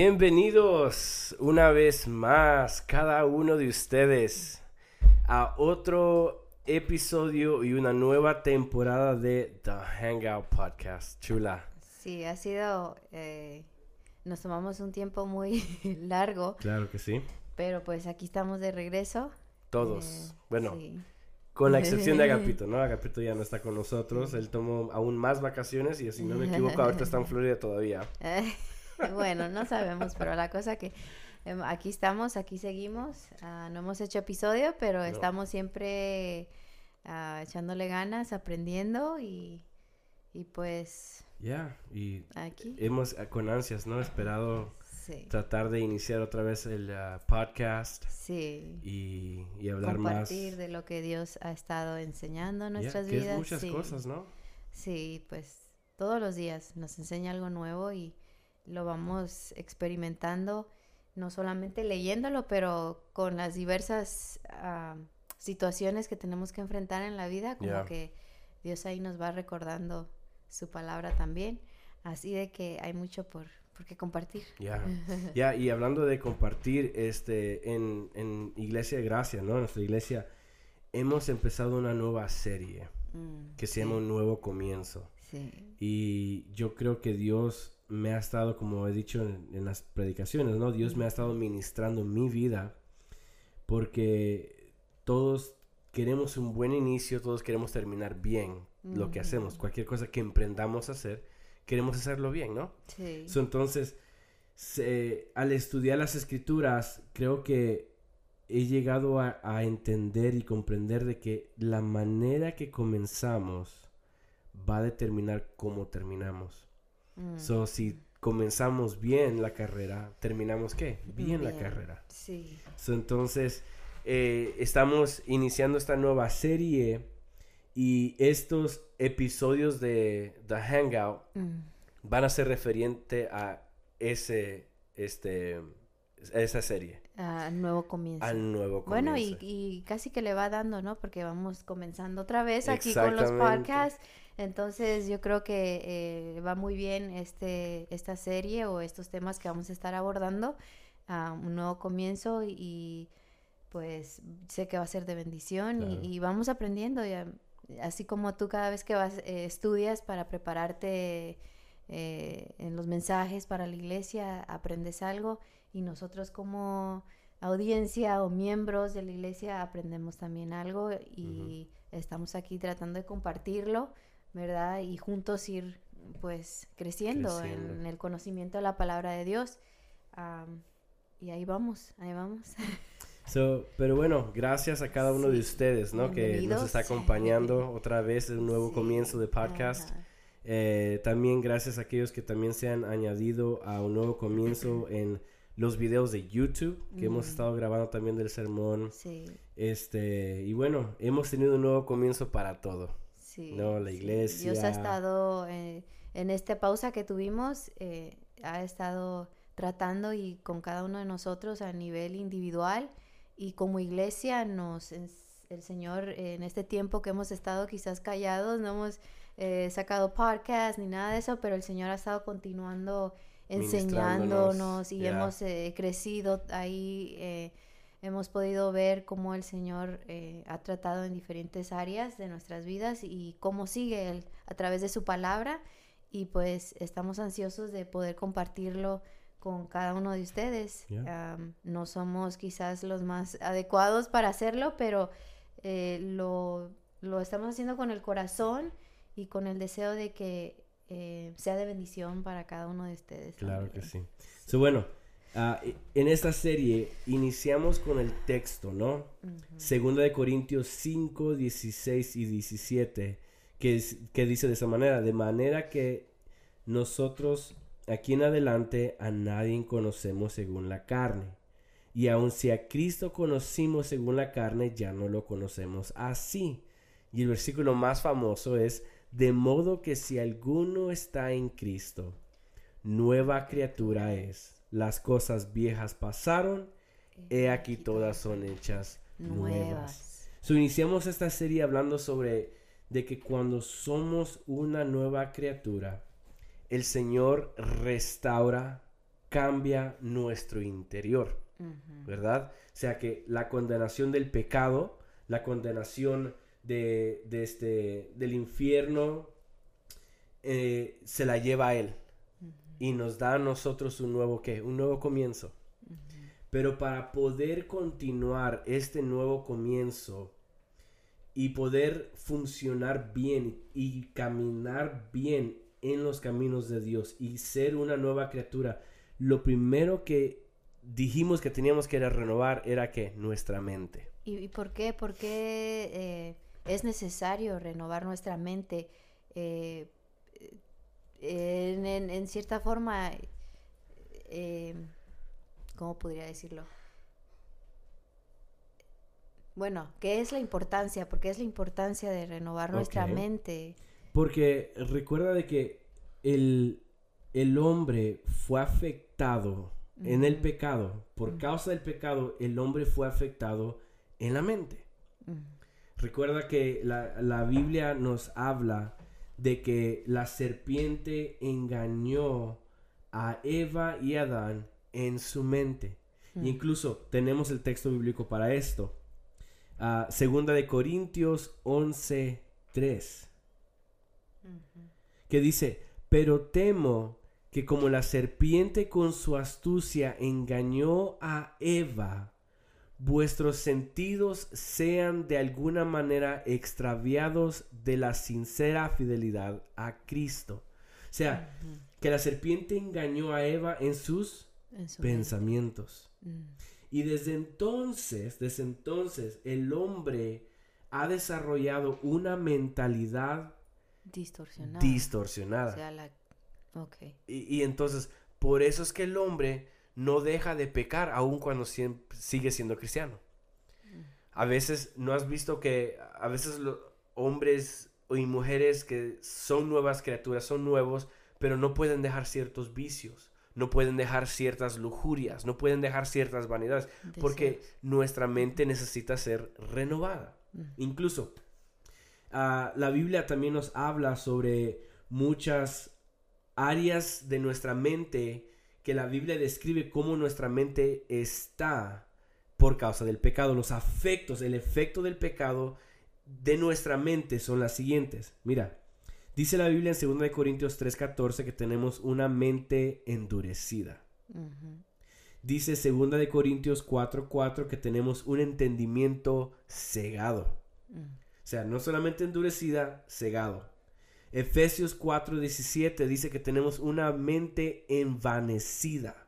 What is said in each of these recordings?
Bienvenidos una vez más, cada uno de ustedes, a otro episodio y una nueva temporada de The Hangout Podcast. Chula. Sí, ha sido. eh, nos tomamos un tiempo muy largo, Claro que sí. pero pues aquí estamos de regreso. Todos. Eh, bueno, sí. con la excepción de Agapito, ¿no? Agapito ya no está con nosotros. Él tomó aún más vacaciones y si no me equivoco, ahorita está en Florida todavía. bueno, no sabemos, pero la cosa que em, aquí estamos, aquí seguimos. Ah, no hemos hecho episodio, pero estamos siempre ah, echándole ganas, aprendiendo y, y pues Ya, y aquí. hemos eh, con ansias, ¿no? Esperado Sí, tratar de iniciar otra vez el ah, podcast sí. y, y hablar más. Compartir de lo que Dios ha estado enseñando en nuestras que es vidas. muchas sí. cosas, ¿no? Sí, pues todos los días nos enseña algo nuevo y lo vamos experimentando, no solamente leyéndolo, pero con las diversas ah, situaciones que tenemos que enfrentar en la vida, como que Dios ahí nos va recordando su palabra también. Así de que hay mucho por, por qué compartir. Ya, ya, y hablando de compartir, este, en, en Iglesia de Gracia, ¿no? En nuestra iglesia, hemos empezado una nueva serie Mm, que se sí, llama Un Nuevo Comienzo. Sí, Y yo creo que Dios me ha estado, como he dicho en, en las predicaciones, ¿no? Dios me ha estado ministrando mi vida porque todos queremos un buen inicio, todos queremos terminar bien lo que hacemos. Cualquier cosa que emprendamos a hacer, queremos hacerlo bien, ¿no? sí. So, entonces, se- al estudiar las escrituras, creo que he llegado a, a entender y comprender de que la manera que comenzamos va a determinar cómo terminamos. Mm, So, si comenzamos bien la carrera, terminamos qué? Bien, la carrera. Sí, So, entonces, eh, estamos iniciando esta nueva serie y estos episodios de The Hangout mm, van a ser referente a ese, este, esa serie, ah, nuevo comienzo. al nuevo Bueno, y, comienzo. y casi que le va dando, ¿no? Porque vamos comenzando otra vez aquí con los podcasts. Entonces yo creo que eh, va muy bien este, esta serie o estos temas que vamos a estar abordando. ah, un nuevo comienzo y, y, pues sé que va a ser de bendición Claro. y, y vamos aprendiendo. ya, así como tú cada vez que vas, eh, estudias para prepararte eh, en los mensajes para la iglesia, aprendes algo y nosotros como audiencia o miembros de la iglesia aprendemos también algo y estamos aquí tratando de compartirlo, ¿verdad? Y juntos ir pues creciendo, Creciendo. en el conocimiento de la palabra de Dios. Am, y ahí vamos, ahí vamos. So, pero bueno, gracias a cada uno de Sí. ustedes, ¿no? Que nos está acompañando otra vez en un nuevo Sí, comienzo de podcast. Eh, también gracias a aquellos que también se han añadido a un nuevo comienzo en los videos de YouTube que hemos Mm. estado grabando también del sermón. Sí, Este, y bueno, hemos tenido un nuevo comienzo para todo. Sí. No, la sí. iglesia. Dios ha estado eh, en esta pausa que tuvimos, eh, ha estado tratando y con cada uno de nosotros a nivel individual y como iglesia nos el Señor eh, en este tiempo que hemos estado quizás callados, no hemos eh, sacado podcast ni nada de eso, pero el Señor ha estado continuando enseñándonos y hemos crecido ahí. Hemos podido ver cómo el Señor eh, ha tratado en diferentes áreas de nuestras vidas y cómo sigue Él a través de su palabra. Y pues estamos ansiosos de poder compartirlo con cada uno de ustedes. Ya. Am, no somos quizás los más adecuados para hacerlo, pero eh, lo, lo estamos haciendo con el corazón y con el deseo de que eh, sea de bendición para cada uno de ustedes. Claro que también. sí. So, bueno, ah, en esta serie iniciamos con el texto, ¿no? Segunda de Corintios 5, 16 y 17, que, es- que dice de esa manera, de manera que nosotros aquí en adelante a nadie conocemos según la carne. Y aun si a Cristo conocimos según la carne, ya no lo conocemos así. Y el versículo más famoso es, de modo que si alguno está en Cristo, nueva criatura es. Las cosas viejas pasaron, he aquí todas son hechas nuevas. nuevas. So, iniciamos esta serie hablando sobre de que cuando somos una nueva criatura, el Señor restaura cambia nuestro interior, ¿verdad? O sea que la condenación del pecado, la condenación de, este, del infierno, eh, se la lleva a Él y nos da a nosotros un nuevo qué, un nuevo comienzo. Pero para poder continuar este nuevo comienzo y poder funcionar bien y caminar bien en los caminos de Dios y ser una nueva criatura, lo primero que dijimos que teníamos que renovar era que nuestra mente. ¿Y, por qué? ¿Por qué eh, es necesario renovar nuestra mente? Eh, en, cierta forma, eh, ¿cómo podría decirlo? Bueno, ¿qué es la importancia? ¿Por qué es la importancia de renovar nuestra mente? Porque recuerda de que el, el hombre fue afectado en el pecado. Por causa del pecado, el hombre fue afectado en la mente. Recuerda que la, la Biblia nos habla de que la serpiente engañó a Eva y Adán en su mente. Hmm. Incluso tenemos el texto bíblico para esto. Ah, segunda de Corintios 11, 3. Que dice, pero temo que como la serpiente con su astucia engañó a Eva, vuestros sentidos sean de alguna manera extraviados de la sincera fidelidad a Cristo. O sea, que la serpiente engañó a Eva en sus pensamientos. Mm. Y desde entonces, desde entonces, el hombre ha desarrollado una mentalidad distorsionada. distorsionada. y, y entonces, por eso es que el hombre no deja de pecar aun cuando sigue siendo cristiano. A veces no has visto que a veces los hombres y mujeres que son nuevas criaturas, son nuevos, pero no pueden dejar ciertos vicios, no pueden dejar ciertas lujurias, no pueden dejar ciertas vanidades, porque nuestra mente necesita ser renovada. Incluso ah, la Biblia también nos habla sobre muchas áreas de nuestra mente que la Biblia describe cómo nuestra mente está por causa del pecado. Los afectos, el efecto del pecado de nuestra mente son las siguientes. Mira, dice la Biblia en 2 Corintios 3:14 que tenemos una mente endurecida. Dice 2 Corintios 4:4 que tenemos un entendimiento cegado. Mm. O sea, no solamente endurecida, cegado. Efesios 4:17 dice que tenemos una mente envanecida.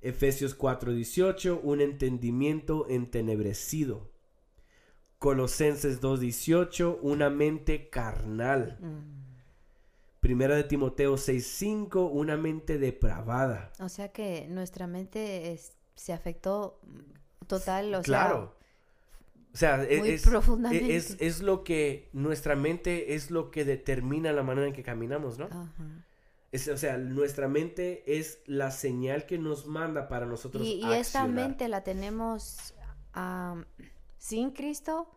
Efesios 4:18, un entendimiento entenebrecido. Colosenses 2:18, una mente carnal. Mm. Primera de Timoteo 6:5, una mente depravada. O sea que nuestra mente se afectó total, o claro. O sea, e, es, Es, lo que nuestra mente es lo que determina la manera en que caminamos, ¿no? o sea, nuestra mente es la señal que nos manda para nosotros. Y, y esta mente la tenemos sin Cristo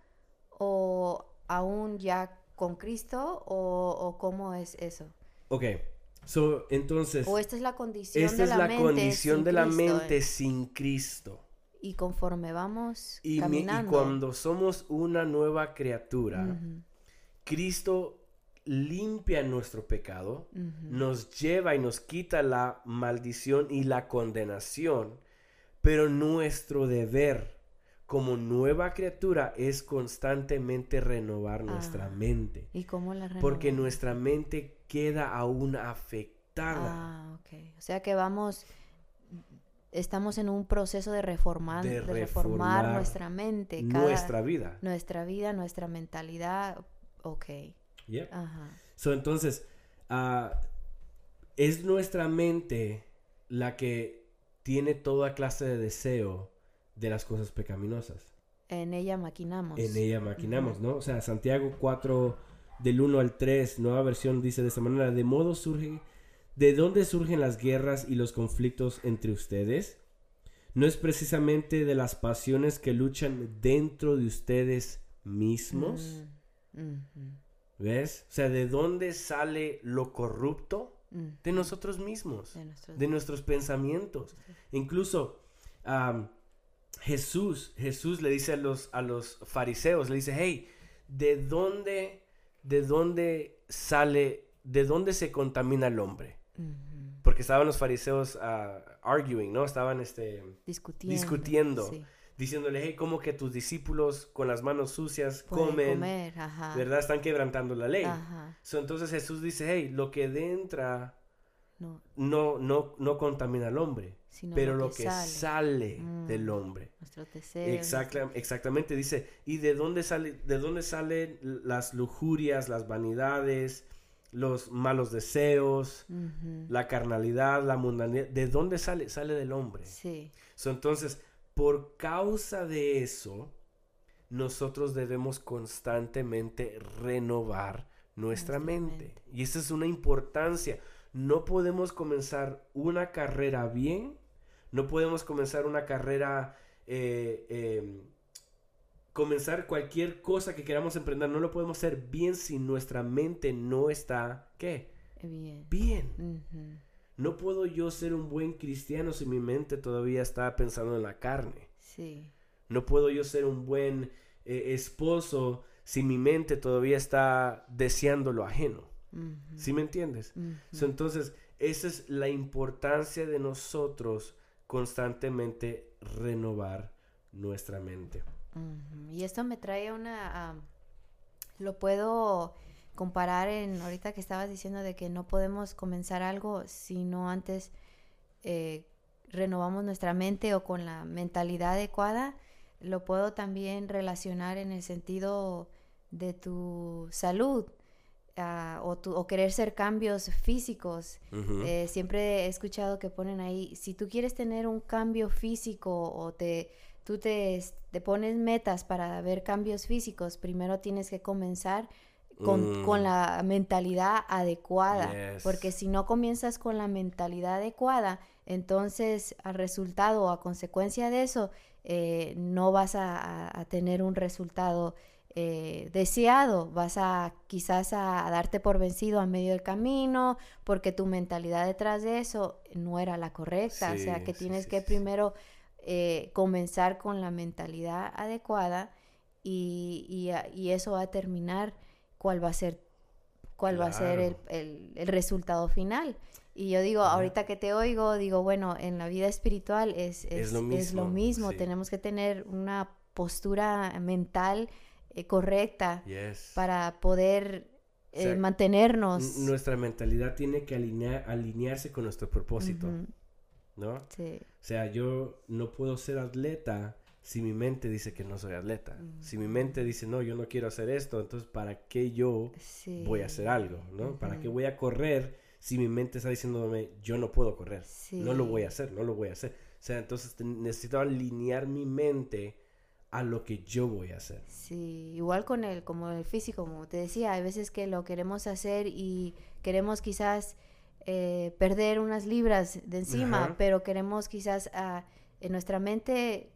o aún ya con Cristo o, cómo es eso. Ok, so, entonces. O esta es la condición de la mente. Esta es la condición de la mente eh. sin Cristo. Y conforme vamos y caminando. y cuando somos una nueva criatura, Cristo limpia nuestro pecado, nos lleva y nos quita la maldición y la condenación, pero nuestro deber como nueva criatura es constantemente renovar nuestra ah, mente. ¿Y cómo la renovamos? Porque nuestra mente queda aún afectada. Ah, ok. O sea que vamos estamos en un proceso de reformar, de, reformar, nuestra mente. nuestra vida. Nuestra vida, nuestra mentalidad. Ok. Ajá. So, entonces, ah, es nuestra mente la que tiene toda clase de deseo de las cosas pecaminosas. En ella maquinamos. En ella maquinamos, ¿no? O sea, Santiago 4, del 1 al 3, nueva versión dice de esta manera, de modo surge ¿De dónde surgen las guerras y los conflictos entre ustedes? ¿No es precisamente de las pasiones que luchan dentro de ustedes mismos? Mm, ¿Ves? O sea, ¿de dónde sale lo corrupto? de nosotros mismos, De nuestros- de nuestros pensamientos. Incluso Jesús, Jesús le dice a los, a los fariseos, le dice, hey, ¿de dónde, de dónde sale, de dónde se contamina el hombre? Porque estaban los fariseos ah, arguing, ¿no? Estaban este, Discutiendo. discutiendo, sí. diciéndole, hey, ¿cómo que tus discípulos con las manos sucias Pueden comen? comer, ajá. ¿Verdad? Están quebrantando la ley. Ajá. So, entonces Jesús dice, hey, lo que entra No, no, no, no contamina al hombre, sino pero lo que, sale, Mm. del hombre. Nuestro deseo. Exacta- exactamente, dice, ¿y de dónde sale, de dónde salen las lujurias, las vanidades, los malos deseos, la carnalidad, la mundanidad? ¿De dónde sale? Sale del hombre. Sí. So, entonces, por causa de eso, nosotros debemos constantemente renovar nuestra Nuestra mente. mente. Y esa es una importancia. No podemos comenzar una carrera bien, no podemos comenzar una carrera, eh, eh, comenzar cualquier cosa que queramos emprender, no lo podemos hacer bien si nuestra mente no está, ¿qué? Bien. No puedo yo ser un buen cristiano si mi mente todavía está pensando en la carne. Sí. No puedo yo ser un buen eh, esposo si mi mente todavía está deseando lo ajeno. ¿Sí me entiendes? So, entonces, esa es la importancia de nosotros constantemente renovar nuestra mente. Y esto me trae una... lo puedo comparar en... Ahorita que estabas diciendo de que no podemos comenzar algo si no antes eh, renovamos nuestra mente o con la mentalidad adecuada. Lo puedo también relacionar en el sentido de tu salud ah, o, tu- o querer ser cambios físicos. Eh, siempre he escuchado que ponen ahí, si tú quieres tener un cambio físico o te, tú te, te pones metas para ver cambios físicos, primero tienes que comenzar con, Mm. con la mentalidad adecuada. Yes. Porque si no comienzas con la mentalidad adecuada, entonces al resultado o a consecuencia de eso, eh, no vas a, a- tener un resultado eh, deseado, vas a quizás a, darte por vencido a medio del camino, porque tu mentalidad detrás de eso no era la correcta, o sea que sí, tienes sí, que primero eh, comenzar con la mentalidad adecuada y, y a- y eso va a determinar cuál va a ser cuál va a ser el, el- el resultado final. Y yo digo, Ajá. ahorita que te oigo, digo, bueno, en la vida espiritual es, es, Es lo es lo mismo, sí. Tenemos que tener una postura mental eh, correcta Yes. para poder eh, sea, mantenernos. Nuestra mentalidad tiene que alinea- alinearse con nuestro propósito, ¿no? sí, O sea, yo no puedo ser atleta si mi mente dice que no soy atleta. Si mi mente dice, no, yo no quiero hacer esto, entonces ¿para qué yo sí, voy a hacer algo? ¿no? ¿Para qué voy a correr si mi mente está diciéndome, yo no puedo correr? No lo voy a hacer, no lo voy a hacer. O sea, entonces necesito alinear mi mente a lo que yo voy a hacer. Sí, igual con el, como el físico, como te decía, hay veces que lo queremos hacer y queremos quizás eh, perder unas libras de encima, Ajá. pero queremos quizás ah, en nuestra mente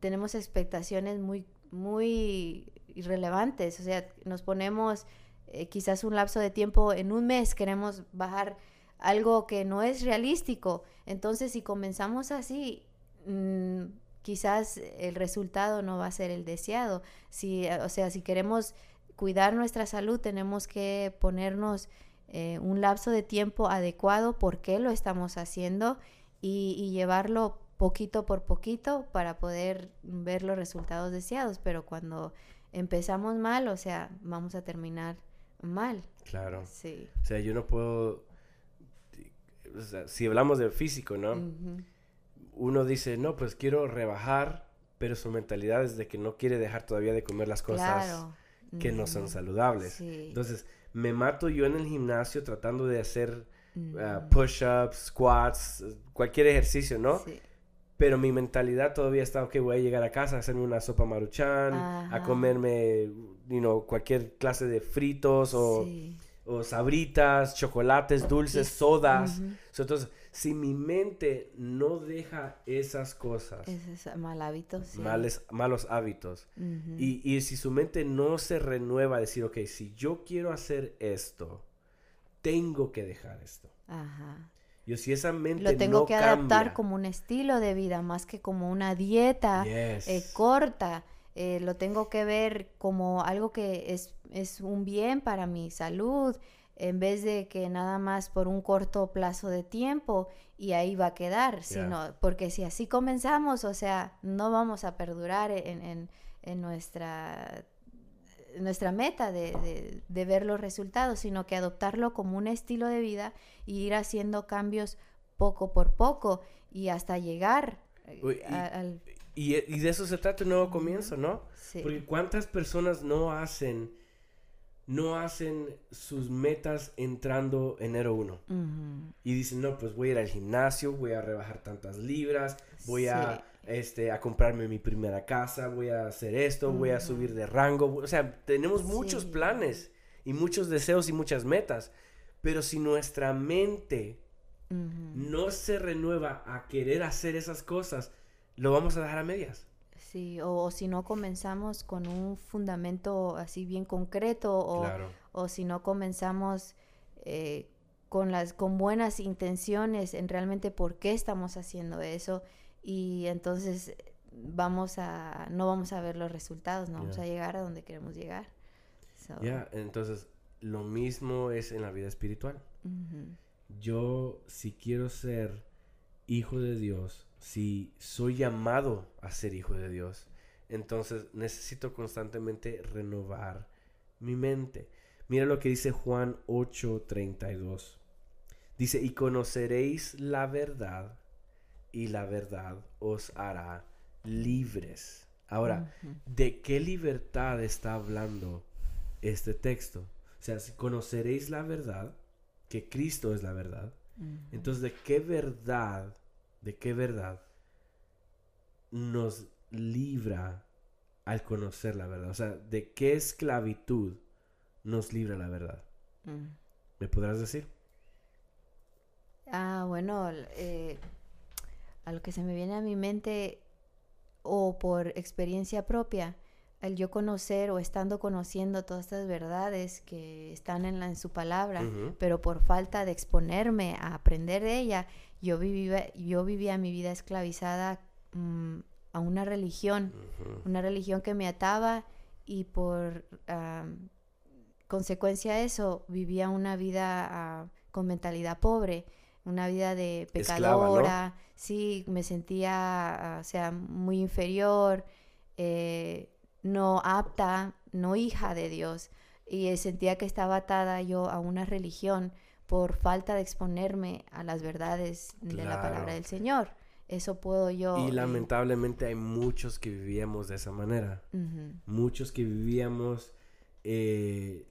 tenemos expectaciones muy, muy irrelevantes, o sea, nos ponemos eh, quizás un lapso de tiempo, en un mes queremos bajar algo que no es realístico, entonces si comenzamos así, mm, quizás el resultado no va a ser el deseado. Si, eh, o sea, si queremos cuidar nuestra salud, tenemos que ponernos eh, un lapso de tiempo adecuado, por qué lo estamos haciendo y, y llevarlo poquito por poquito para poder ver los resultados deseados. Pero cuando empezamos mal, o sea, vamos a terminar mal. Claro. Sí. O sea, yo no puedo... o sea, si hablamos del físico, ¿no? Uno dice, no, pues quiero rebajar, pero su mentalidad es de que no quiere dejar todavía de comer las cosas Claro. que no son saludables. Sí. Entonces, me mato yo en el gimnasio tratando de hacer ah, Ujú. push-ups, squats, cualquier ejercicio, ¿no? Sí. Pero mi mentalidad todavía está, ok, voy a llegar a casa a hacerme una sopa maruchan, a comerme, you know, cualquier clase de fritos o, Sí. o sabritas, chocolates, dulces, sodas. So, entonces, si mi mente no deja esas cosas, es mal hábito, sí. males, malos hábitos, y, y si su mente no se renueva a decir, ok, si yo quiero hacer esto, tengo que dejar esto. Ajá. Yo si esa mente Lo tengo no que adaptar como un estilo de vida, más que como una dieta eh, corta. Eh, lo tengo que ver como algo que es, es un bien para mi salud, en vez de que nada más por un corto plazo de tiempo y ahí va a quedar, sino porque si así comenzamos, o sea, no vamos a perdurar en, en- en nuestra nuestra meta de, de- de ver los resultados, sino que adoptarlo como un estilo de vida y ir haciendo cambios poco por poco y hasta llegar eh, Uy, y- a- al... Y, y de eso se trata un nuevo comienzo, ¿no? sí. Porque cuántas personas no hacen, no hacen sus metas entrando enero 1. Ujú. Y dicen, no, pues voy a ir al gimnasio, voy a rebajar tantas libras, voy a, este, a comprarme mi primera casa, voy a hacer esto, voy a subir de rango. O sea, tenemos muchos planes y muchos deseos y muchas metas. Pero si nuestra mente no se renueva a querer hacer esas cosas, lo vamos a dejar a medias. Sí, o, o si no comenzamos con un fundamento así bien concreto o, Claro. o si no comenzamos eh, con las con buenas intenciones en realmente por qué estamos haciendo eso y entonces vamos a no vamos a ver los resultados, no vamos a llegar a donde queremos llegar. So, Ya, entonces lo mismo es en la vida espiritual. Yo, si quiero ser hijo de Dios, si soy llamado a ser hijo de Dios, entonces necesito constantemente renovar mi mente. Mira lo que dice Juan 8:32. Dice, y conoceréis la verdad, y la verdad os hará libres. Ahora, ¿de qué libertad está hablando este texto? O sea, si conoceréis la verdad, que Cristo es la verdad, entonces ¿de qué verdad, de qué verdad nos libra al conocer la verdad? O sea, ¿de qué esclavitud nos libra la verdad? Mm. ¿Me podrás decir? Ah, bueno, eh, a lo que se me viene a mi mente o por experiencia propia, el yo conocer o estando conociendo todas estas verdades que están en, la, en su palabra, pero por falta de exponerme a aprender de ella, yo vivía, yo vivía mi vida esclavizada mm, a una religión, una religión que me ataba y por consecuencia de eso vivía una vida ah, con mentalidad pobre, una vida de Esclava, ¿no? pecadora, sí, me sentía, ah, o sea, muy inferior, eh, no apta, no hija de Dios, y sentía que estaba atada yo a una religión por falta de exponerme a las verdades de la palabra del Señor. Eso puedo yo... Y eh, lamentablemente hay muchos que vivíamos de esa manera. Muchos que vivíamos eh,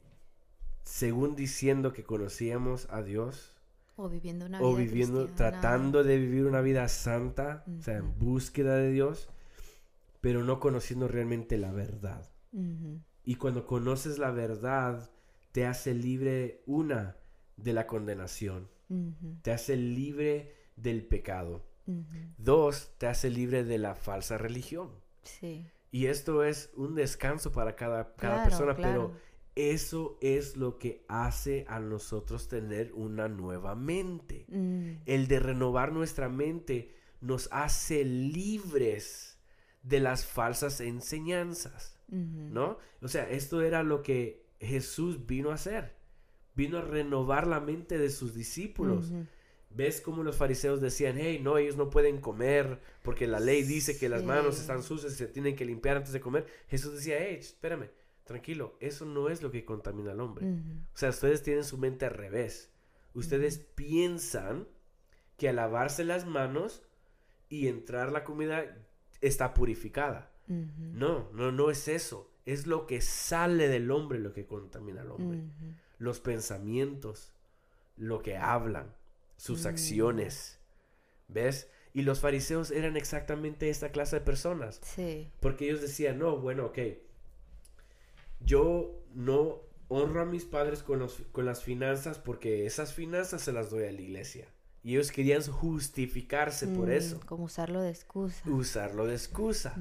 según diciendo que conocíamos a Dios O viviendo una o vida viviendo, cristiana. tratando de vivir una vida santa, o sea, en búsqueda de Dios, pero no conociendo realmente la verdad. Y cuando conoces la verdad, te hace libre, una, de la condenación, te hace libre del pecado. Dos, te hace libre de la falsa religión. Sí. Y esto es un descanso para cada, cada Claro, persona, claro. pero eso es lo que hace a nosotros tener una nueva mente. Mm, El de renovar nuestra mente nos hace libres de las falsas enseñanzas, ¿no? O sea, esto era lo que Jesús vino a hacer. Vino a renovar la mente de sus discípulos. ¿Ves cómo los fariseos decían, hey, no, ellos no pueden comer porque la ley dice que las manos están sucias y se tienen que limpiar antes de comer? Jesús decía, hey, espérame, tranquilo, eso no es lo que contamina al hombre. O sea, ustedes tienen su mente al revés. Ustedes piensan que al lavarse las manos y entrar la comida está purificada. No, no, no es eso. Es lo que sale del hombre lo que contamina al hombre. Los pensamientos, lo que hablan, sus Mm. acciones. ¿Ves? Y los fariseos eran exactamente esta clase de personas. Sí. Porque ellos decían, no, bueno, ok, yo no honro a mis padres con, los- con las finanzas porque esas finanzas se las doy a la iglesia. Y ellos querían justificarse por Mm, eso, Como usarlo de excusa. usarlo de excusa.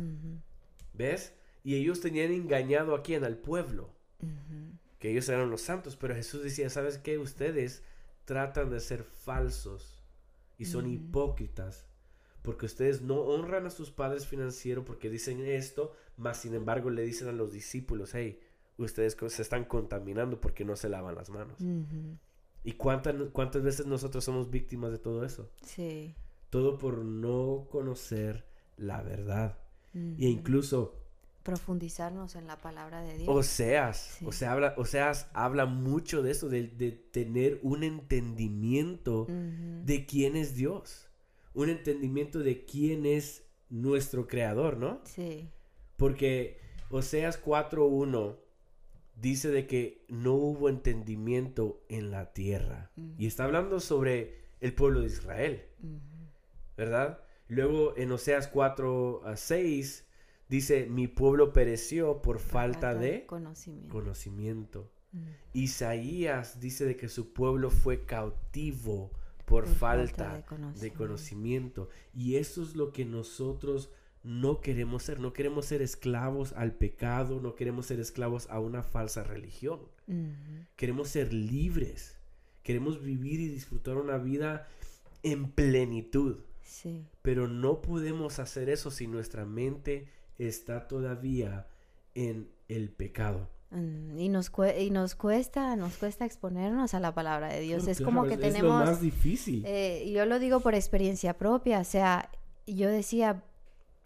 ¿Ves? Y ellos tenían engañado a quién? Al pueblo. Que ellos eran los santos, pero Jesús decía, ¿sabes qué? Ustedes tratan de ser falsos y son hipócritas porque ustedes no honran a sus padres financieros porque dicen esto, mas sin embargo le dicen a los discípulos, hey, ustedes se están contaminando porque no se lavan las manos. ¿Y cuántas, cuántas veces nosotros somos víctimas de todo eso? Sí. Todo por no conocer la verdad. Y incluso profundizarnos en la palabra de Dios. Oseas, o sea, habla, Oseas habla mucho de eso, de, tener un entendimiento de quién es Dios, un entendimiento de quién es nuestro creador, ¿no? Sí. Porque Oseas 4.1 dice de que no hubo entendimiento en la tierra. Y está hablando sobre el pueblo de Israel, ¿verdad? Luego en Oseas 4 a 6 dice, mi pueblo pereció por falta, de conocimiento. Isaías dice de que su pueblo fue cautivo por, falta, de, conocimiento. de conocimiento. Y eso es lo que nosotros no queremos ser, no queremos ser esclavos al pecado, no queremos ser esclavos a una falsa religión. Queremos ser libres, queremos vivir y disfrutar una vida en plenitud. Pero no podemos hacer eso si nuestra mente está todavía en el pecado. Mm, y nos, y nos cuesta, nos cuesta exponernos a la palabra de Dios. es como que tenemos... Es lo más difícil. Eh, yo lo digo por experiencia propia. O sea, yo decía,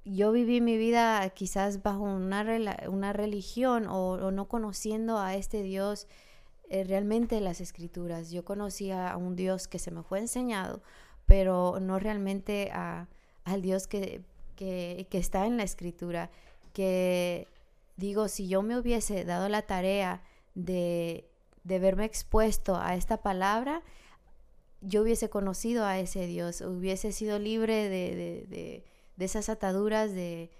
yo viví mi vida quizás bajo una, una religión o, no conociendo a este Dios eh, realmente las escrituras. Yo conocía a un Dios que se me fue enseñado, pero no realmente a, al Dios que, que, está en la escritura. Que digo, si yo me hubiese dado la tarea de, de verme expuesto a esta palabra, yo hubiese conocido a ese Dios, hubiese sido libre de de esas ataduras de,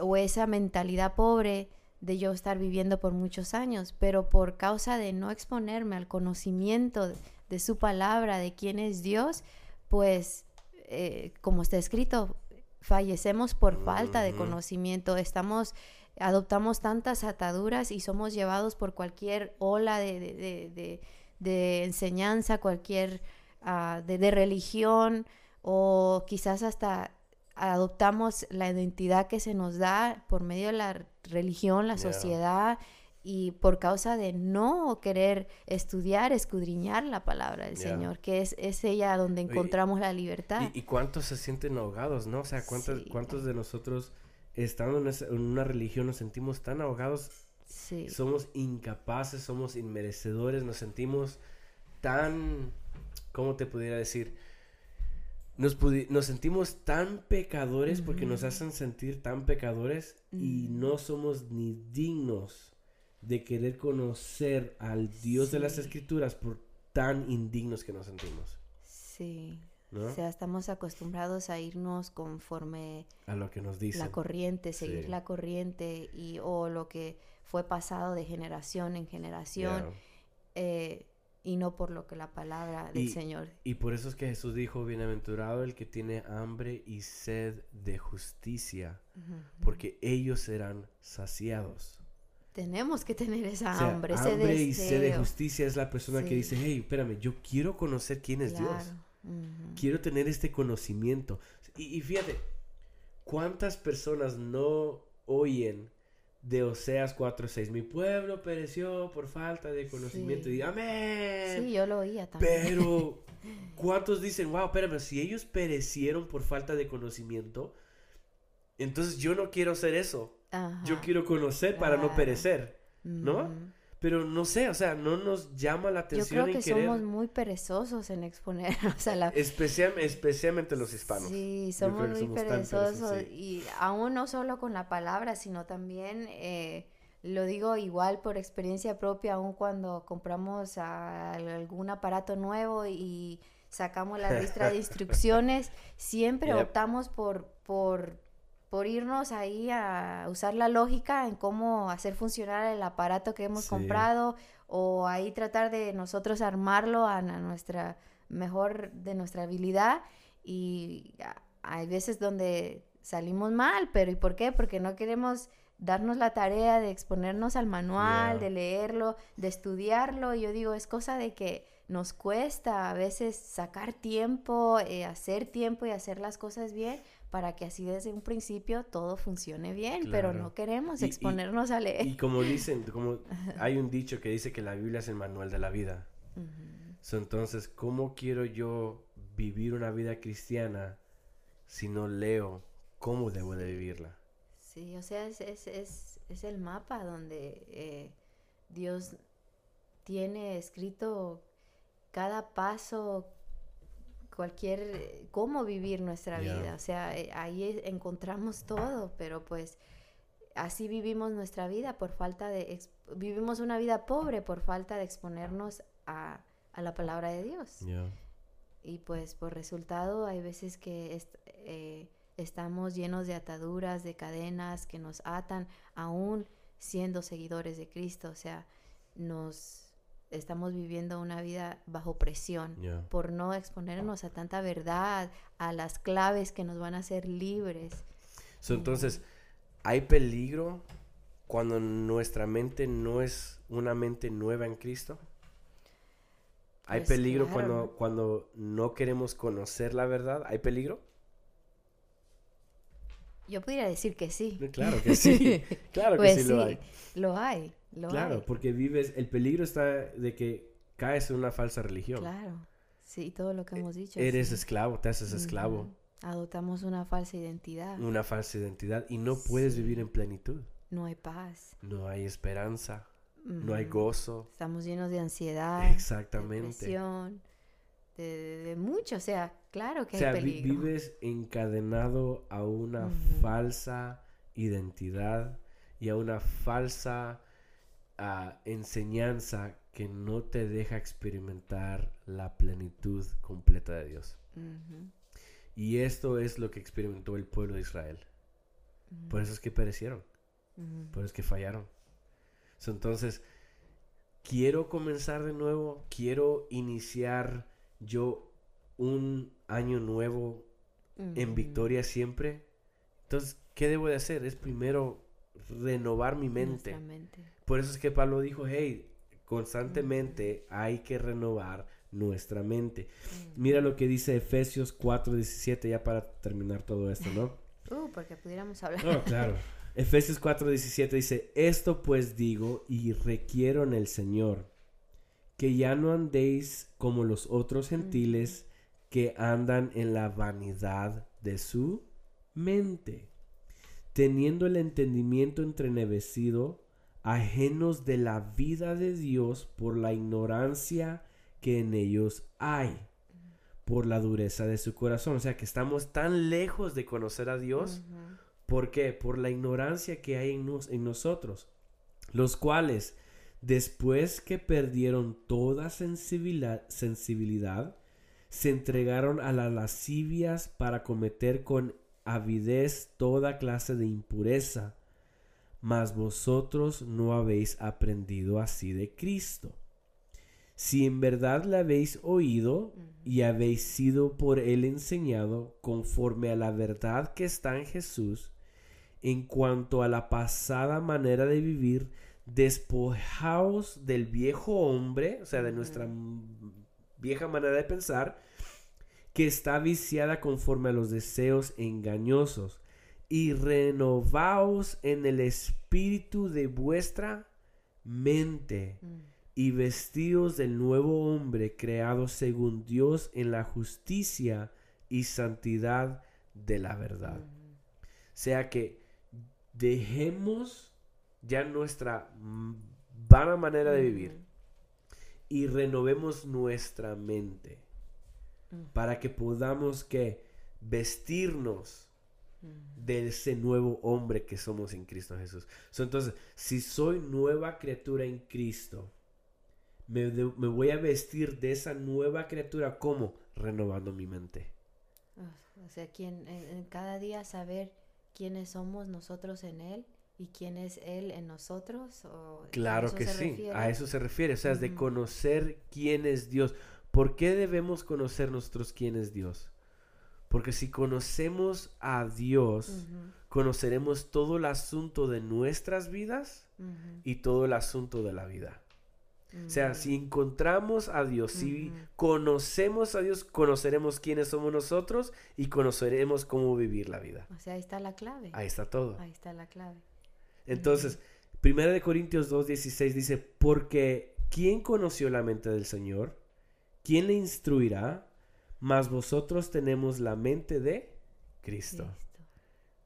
o esa mentalidad pobre de yo estar viviendo por muchos años, pero por causa de no exponerme al conocimiento de, su palabra, de quién es Dios, pues, eh, como está escrito, fallecemos por falta de conocimiento, estamos, adoptamos tantas ataduras y somos llevados por cualquier ola de, de, enseñanza, cualquier, uh, de religión, o quizás hasta adoptamos la identidad que se nos da por medio de la religión, la sociedad y por causa de no querer estudiar, escudriñar la palabra del Señor, que es, es, ella donde encontramos la libertad. Y, cuántos se sienten ahogados, no? O sea, ¿cuántos, cuántos de nosotros estando en, en, una religión nos sentimos tan ahogados? Sí. Somos incapaces, somos inmerecedores, nos sentimos tan, ¿cómo te pudiera decir? nos, nos sentimos tan pecadores porque nos hacen sentir tan pecadores y no somos ni dignos de querer conocer al Dios de las Escrituras por tan indignos que nos sentimos. Sí. O sea, estamos acostumbrados a irnos conforme a lo que nos dice la corriente, seguir la corriente y o lo que fue pasado de generación en generación. Eh, y no por lo que la palabra del Señor. Y por eso es que Jesús dijo, bienaventurado el que tiene hambre y sed de justicia, porque ellos serán saciados. Tenemos que tener esa hambre, ese hambre y sed de justicia es la persona que dice, hey, espérame, yo quiero conocer quién es Dios. Quiero tener este conocimiento. Y, y fíjate, ¿cuántas personas no oyen de Oseas 4:6. Mi pueblo pereció por falta de conocimiento. Y amén. Sí, yo lo oía también. Pero, ¿cuántos dicen, wow, espérame, si ellos perecieron por falta de conocimiento, entonces yo no quiero ser eso. Yo quiero conocer para no perecer, ¿no? pero no sé, o sea, no nos llama la atención. Yo creo que somos muy perezosos en exponer, o sea, la... especialmente los hispanos. Sí, somos muy perezosos y aún no solo con la palabra, sino también, eh, lo digo igual por experiencia propia, aún cuando compramos algún aparato nuevo y sacamos la lista de instrucciones, siempre optamos por, por por irnos ahí a usar la lógica en cómo hacer funcionar el aparato que hemos comprado o ahí tratar de nosotros armarlo a, nuestra mejor de nuestra habilidad y hay veces donde salimos mal, pero ¿y por qué? Porque no queremos darnos la tarea de exponernos al manual, de leerlo, de estudiarlo. Yo digo, es cosa de que nos cuesta a veces sacar tiempo, eh, hacer tiempo y hacer las cosas bien para que así desde un principio todo funcione bien, pero no queremos exponernos a leer. Y como dicen, como hay un dicho que dice que la Biblia es el manual de la vida. entonces, ¿cómo quiero yo vivir una vida cristiana si no leo cómo debo de vivirla? Sí, o sea, es, es, es, es el mapa donde eh, Dios tiene escrito cada paso, cualquier, cómo vivir nuestra vida. O sea, eh, ahí encontramos todo, pero pues así vivimos nuestra vida por falta de, vivimos una vida pobre por falta de exponernos a, a la palabra de Dios. Y pues por resultado hay veces que eh, estamos llenos de ataduras, de cadenas que nos atan aún siendo seguidores de Cristo. O sea, nos estamos viviendo una vida bajo presión por no exponernos a tanta verdad, a las claves que nos van a hacer libres. entonces, ¿hay peligro cuando nuestra mente no es una mente nueva en Cristo? ¿Hay pues peligro cuando, cuando no queremos conocer la verdad? ¿Hay peligro? Yo podría decir que sí. Claro que sí. Claro que pues sí, lo hay. Lo hay. Claro, porque vives, el peligro está de que caes en una falsa religión. Claro. Sí, todo lo que hemos dicho. Eres esclavo, te haces esclavo. Adoptamos una falsa identidad. Una falsa identidad y no puedes vivir en plenitud. No hay paz. No hay esperanza. No hay gozo. Estamos llenos de ansiedad. Exactamente. Depresión de, mucho, o sea, claro que o sea, vives encadenado a una falsa identidad y a una falsa ah, enseñanza que no te deja experimentar la plenitud completa de Dios. Y esto es lo que experimentó el pueblo de Israel. Por eso es que perecieron. Por eso es que fallaron. entonces, quiero comenzar de nuevo, quiero iniciar yo un año nuevo en victoria siempre. Entonces, ¿qué debo de hacer? Es primero renovar mi mente. Por eso es que Pablo dijo, hey, constantemente hay que renovar nuestra mente. Mira lo que dice Efesios 4:17 ya para terminar todo esto, ¿no? Uh, porque pudiéramos hablar. Oh, claro. Efesios 4:17 dice, esto pues digo y requiero en el Señor que ya no andéis como los otros gentiles que andan en la vanidad de su mente, teniendo el entendimiento entrenevecido, ajenos de la vida de Dios por la ignorancia que en ellos hay, por la dureza de su corazón. O sea que estamos tan lejos de conocer a Dios. ¿Por qué? Por la ignorancia que hay en, en nosotros, los cuales Después que perdieron toda sensibilidad, sensibilidad, se entregaron a las lascivias para cometer con avidez toda clase de impureza. Mas vosotros no habéis aprendido así de Cristo. Si en verdad le habéis oído y habéis sido por él enseñado conforme a la verdad que está en Jesús, en cuanto a la pasada manera de vivir, despojaos del viejo hombre, o sea, de nuestra vieja manera de pensar, que está viciada conforme a los deseos engañosos, y renovaos en el espíritu de vuestra mente, mm. y vestidos del nuevo hombre creado según Dios en la justicia y santidad de la verdad. O sea que dejemos ya nuestra vana manera de vivir y renovemos nuestra mente para que podamos que vestirnos de ese nuevo hombre que somos en Cristo Jesús. entonces, si soy nueva criatura en Cristo, me, voy a vestir de esa nueva criatura como renovando mi mente. O sea, quien, en cada día saber quiénes somos nosotros en Él ¿Y quién es Él en nosotros? claro que sí, a eso se refiere, o sea, es de conocer quién es Dios. ¿Por qué debemos conocer nosotros quién es Dios? Porque si conocemos a Dios, conoceremos todo el asunto de nuestras vidas y todo el asunto de la vida. O sea, ujú. si encontramos a Dios, si conocemos a Dios, conoceremos quiénes somos nosotros y conoceremos cómo vivir la vida. O sea, ahí está la clave. Ahí está todo. Ahí está la clave. Entonces, Primera de Corintios 2.16 dice, porque ¿quién conoció la mente del Señor? ¿Quién le instruirá? Mas vosotros tenemos la mente de Cristo. Cristo,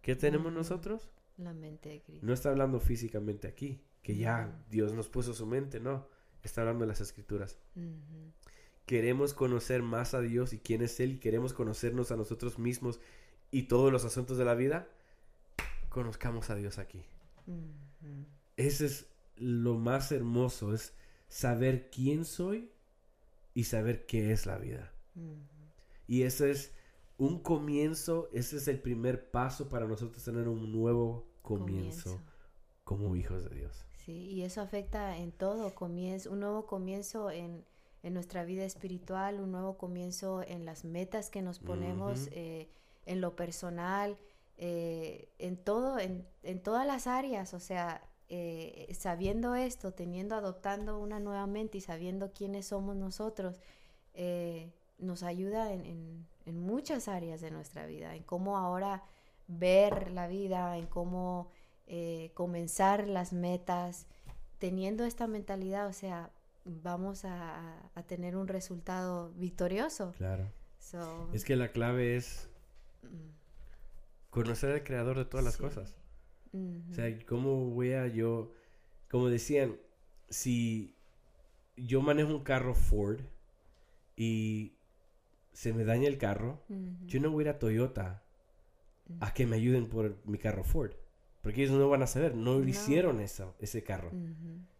¿Qué tenemos nosotros? la mente de Cristo. No está hablando físicamente aquí, que ya. Dios nos puso su mente, no. Está hablando de las escrituras. Queremos conocer más a Dios y quién es Él, y queremos conocernos a nosotros mismos y todos los asuntos de la vida. Conozcamos a Dios aquí. Ese es lo más hermoso, es saber quién soy y saber qué es la vida. Y ese es un comienzo, ese es el primer paso para nosotros tener un nuevo comienzo, como hijos de Dios. Sí, y eso afecta en todo, comienzo, un nuevo comienzo en, en nuestra vida espiritual, un nuevo comienzo en las metas que nos ponemos, eh, en lo personal, eh, en todo, en, en todas las áreas, o sea, eh, sabiendo esto, teniendo, adoptando una nueva mente y sabiendo quiénes somos nosotros, eh, nos ayuda en, en- en muchas áreas de nuestra vida, en cómo ahora ver la vida, en cómo eh, comenzar las metas, teniendo esta mentalidad, o sea, vamos a, tener un resultado victorioso. Claro. So, Es que la clave es mm, conocer al creador de todas las Sí. O sea, ¿cómo voy a yo? Como decían, si yo manejo un carro Ford y se me daña el carro, yo no voy a ir a Toyota a que me ayuden por mi carro Ford. Porque ellos no van a saber, no, No. hicieron eso, ese carro.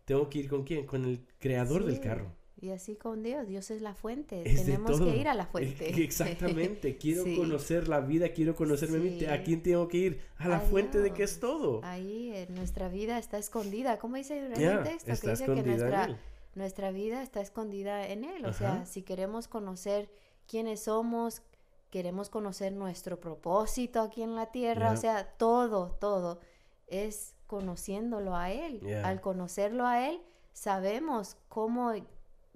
Tengo que ir con quién? Con el creador del carro. Y así con Dios, Dios es la fuente, Es tenemos que ir a la fuente. Exactamente, quiero Sí. conocer la vida, quiero conocerme a mí. Sí. ¿A quién tengo que ir? A la A fuente de que es todo. Ahí eh, nuestra vida está escondida, ¿cómo dice en Ya, el texto? está que dice que en nuestra, nuestra vida está escondida en Él. O sea, si queremos conocer quiénes somos, queremos conocer nuestro propósito aquí en la tierra, o sea, todo, todo es conociéndolo a Él. Al conocerlo a Él, sabemos cómo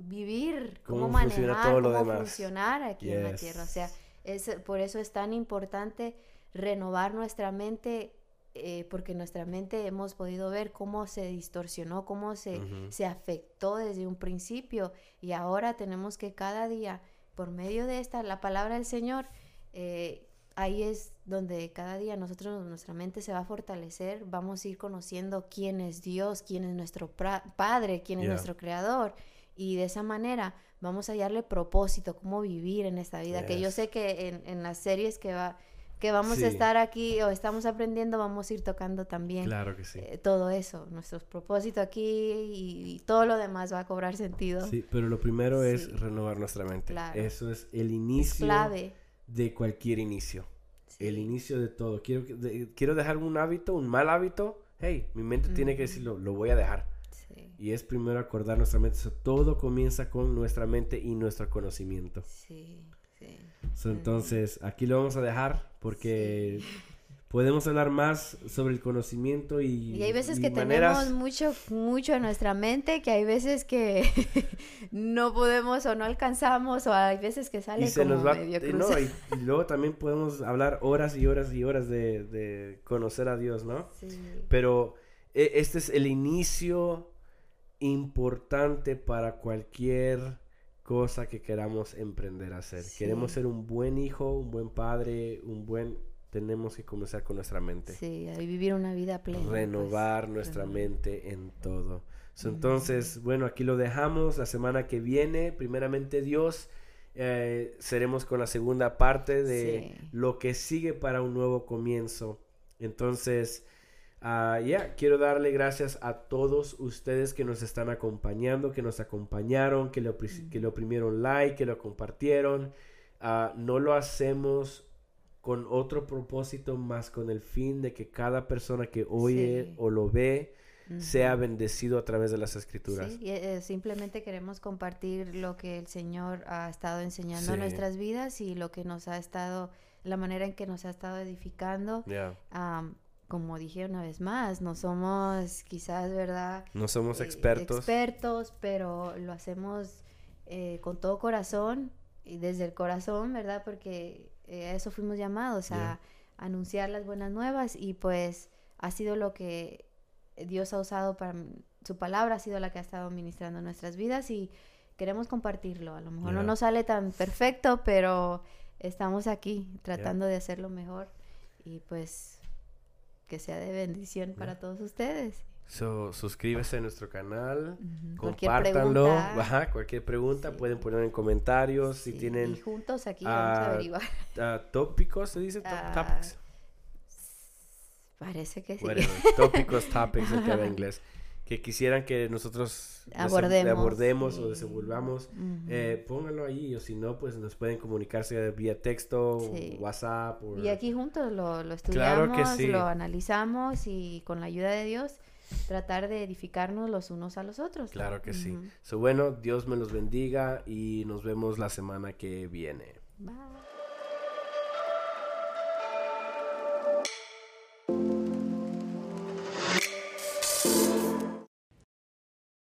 vivir, cómo, manejar, todo lo cómo demás. funcionar aquí en la tierra. O sea, es, por eso es tan importante renovar nuestra mente, eh, porque nuestra mente hemos podido ver cómo se distorsionó, cómo se, se afectó desde un principio y ahora tenemos que cada día, por medio de esta, la palabra del Señor, eh, ahí es donde cada día nosotros, nuestra mente se va a fortalecer, vamos a ir conociendo quién es Dios, quién es nuestro Padre, quién es Yeah. nuestro Creador. Y de esa manera vamos a hallarle propósito, cómo vivir en esta vida. Que yo sé que en, en las series que, va, que vamos Sí. a estar aquí o estamos aprendiendo, vamos a ir tocando también Claro que sí. eh, todo eso, nuestros propósitos aquí y, y todo lo demás va a cobrar sentido. Sí, pero lo primero es renovar nuestra mente. Claro. Eso es el es inicio clave. de cualquier inicio. Sí. El inicio de todo. Quiero, de- quiero dejar un hábito, un mal hábito. Hey, mi mente tiene que decirlo, lo voy a dejar. Sí, Y es primero acordar nuestra mente. So, todo comienza con nuestra mente y nuestro conocimiento. sí, sí. So, entonces, aquí lo vamos a dejar porque podemos hablar más sobre el conocimiento y, Y hay veces y que maneras- tenemos mucho, mucho en nuestra mente, que hay veces que no podemos o no alcanzamos, o hay veces que sale y se como nos va medio y no, y, y luego también podemos hablar horas y horas y horas de, de conocer a Dios, ¿no? Sí, Pero e- este es el inicio importante para cualquier cosa que queramos emprender a hacer. Sí. Queremos ser un buen hijo, un buen padre, un buen... Tenemos que comenzar con nuestra mente. sí, y vivir una vida plena. pues. Renovar nuestra mente en todo. So, entonces, bueno, aquí lo dejamos. La semana que viene, primeramente Dios, eh, seremos con la segunda parte de Sí. lo que sigue para un nuevo comienzo. Entonces, ah, ya, quiero darle gracias a todos ustedes que nos están acompañando, que nos acompañaron, que le, opri- que le oprimieron like, que lo compartieron. Ah, no lo hacemos con otro propósito más con el fin de que cada persona que oye Sí. o lo ve sea bendecido a través de las escrituras. Sí, eh, simplemente queremos compartir lo que el Señor ha estado enseñando Sí. en nuestras vidas y lo que nos ha estado la manera en que nos ha estado edificando. Yeah. Como dije una vez más, no somos quizás, ¿verdad? No somos eh, expertos. expertos, pero lo hacemos eh, con todo corazón y desde el corazón, ¿verdad? Porque eh, a eso fuimos llamados, a Yeah. anunciar las buenas nuevas y pues ha sido lo que Dios ha usado para su palabra, ha sido la que ha estado ministrando nuestras vidas y queremos compartirlo. A lo mejor no Yeah. nos sale tan perfecto, pero estamos aquí tratando de hacerlo mejor y pues que sea de bendición para todos ustedes. So, suscríbase a nuestro canal, Ujú, cualquier compártanlo, pregunta. ajá, cualquier pregunta Sí. pueden poner en comentarios si tienen Y juntos aquí vamos a ah, averiguar. ah, tópicos, se dice, Top- Ah, topics, Parece que sí. Whatever, tópicos, topics, el que habla inglés, que quisieran que nosotros Abordemos, o desenvolvamos, Ujú. eh, pónganlo ahí o si no, pues nos pueden comunicarse vía texto, Sí. WhatsApp. o- Y aquí juntos lo, lo Claro estudiamos, que sí. lo analizamos y con la ayuda de Dios tratar de edificarnos los unos a los otros. Claro que sí. So, bueno, Dios me los bendiga y nos vemos la semana que viene. Bye.